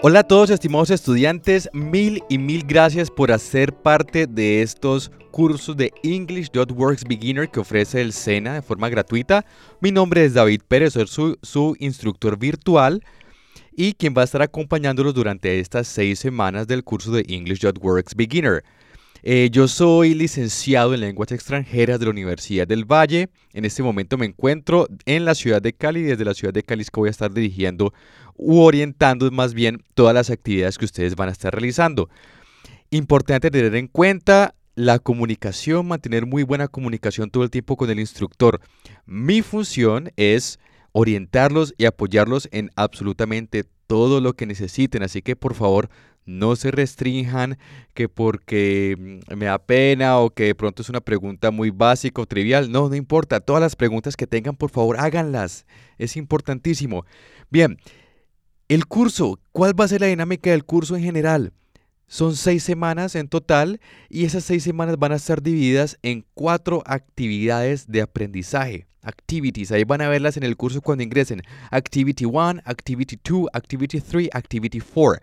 Hola a todos estimados estudiantes, mil y mil gracias por hacer parte de estos cursos de English.works Beginner que ofrece el SENA de forma gratuita. Mi nombre es David Pérez, soy su, su instructor virtual y quien va a estar acompañándolos durante estas seis semanas del curso de English.works Beginner. Eh, yo soy licenciado en lenguas extranjeras de la Universidad del Valle. En este momento me encuentro en la ciudad de Cali. Desde la ciudad de Cali es que voy a estar dirigiendo u orientando más bien todas las actividades que ustedes van a estar realizando. Importante tener en cuenta la comunicación, mantener muy buena comunicación todo el tiempo con el instructor. Mi función es orientarlos y apoyarlos en absolutamente todo lo que necesiten, así que por favor no se restrinjan que porque mm, me da pena o que de pronto es una pregunta muy básica o trivial. No, no importa. Todas las preguntas que tengan, por favor, háganlas. Es importantísimo. Bien, el curso. ¿Cuál va a ser la dinámica del curso en general? Son seis semanas en total y esas seis semanas van a estar divididas en cuatro actividades de aprendizaje. Activities, ahí van a verlas en el curso cuando ingresen. Activity 1, Activity 2, Activity 3, Activity 4.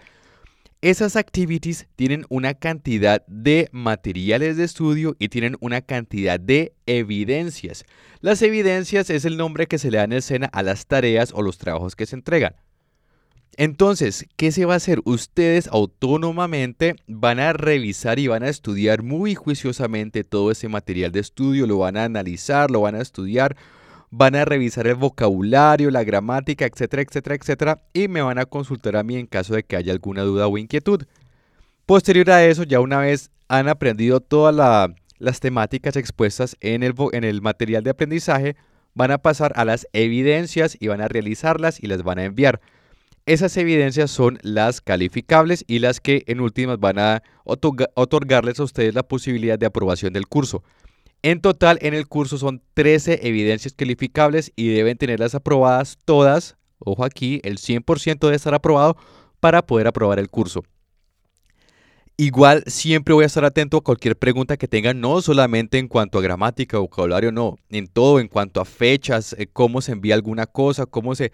Esas activities tienen una cantidad de materiales de estudio y tienen una cantidad de evidencias. Las evidencias es el nombre que se le da en escena a las tareas o los trabajos que se entregan. Entonces, ¿qué se va a hacer? Ustedes autónomamente van a revisar y van a estudiar muy juiciosamente todo ese material de estudio, lo van a analizar, lo van a estudiar van a revisar el vocabulario, la gramática, etcétera, etcétera, etcétera, y me van a consultar a mí en caso de que haya alguna duda o inquietud. Posterior a eso, ya una vez han aprendido todas las temáticas expuestas en el, material de aprendizaje, van a pasar a las evidencias y van a realizarlas y las van a enviar. Esas evidencias son las calificables y las que en últimas van a otorgarles a ustedes la posibilidad de aprobación del curso. En total, en el curso son 13 evidencias calificables y deben tenerlas aprobadas todas. Ojo aquí, el 100% debe estar aprobado para poder aprobar el curso. Igual siempre voy a estar atento a cualquier pregunta que tengan, no solamente en cuanto a gramática, vocabulario, no, en todo, en cuanto a fechas, eh, cómo se envía alguna cosa, cómo se,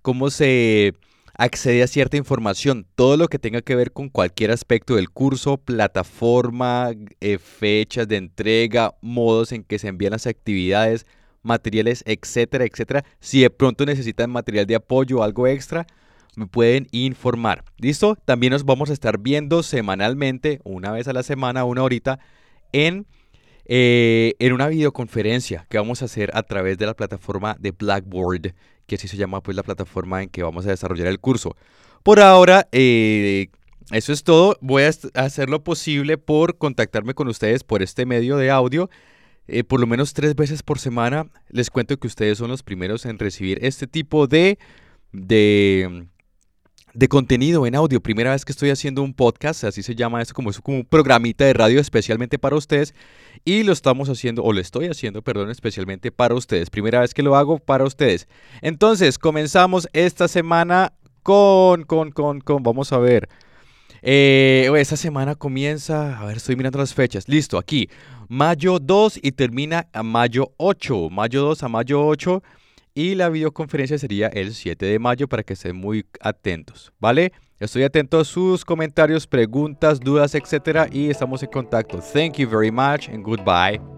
cómo se accede a cierta información, todo lo que tenga que ver con cualquier aspecto del curso, plataforma, eh, fechas de entrega, modos en que se envían las actividades, materiales, etcétera, etcétera. Si de pronto necesitan material de apoyo o algo extra, me pueden informar. ¿Listo? También nos vamos a estar viendo semanalmente, una vez a la semana, una horita, en, eh, en una videoconferencia que vamos a hacer a través de la plataforma de Blackboard que así se llama pues la plataforma en que vamos a desarrollar el curso. Por ahora, eh, eso es todo. Voy a hacer lo posible por contactarme con ustedes por este medio de audio. Eh, por lo menos tres veces por semana. Les cuento que ustedes son los primeros en recibir este tipo de, de de contenido en audio. Primera vez que estoy haciendo un podcast, así se llama esto, como es como un programita de radio especialmente para ustedes. Y lo estamos haciendo, o lo estoy haciendo, perdón, especialmente para ustedes. Primera vez que lo hago para ustedes. Entonces, comenzamos esta semana con, con, con, con, vamos a ver. Eh, esta semana comienza, a ver, estoy mirando las fechas. Listo, aquí, mayo 2 y termina a mayo 8. Mayo 2 a mayo 8 y la videoconferencia sería el 7 de mayo para que estén muy atentos, ¿vale? Estoy atento a sus comentarios, preguntas, dudas, etcétera y estamos en contacto. Thank you very much and goodbye.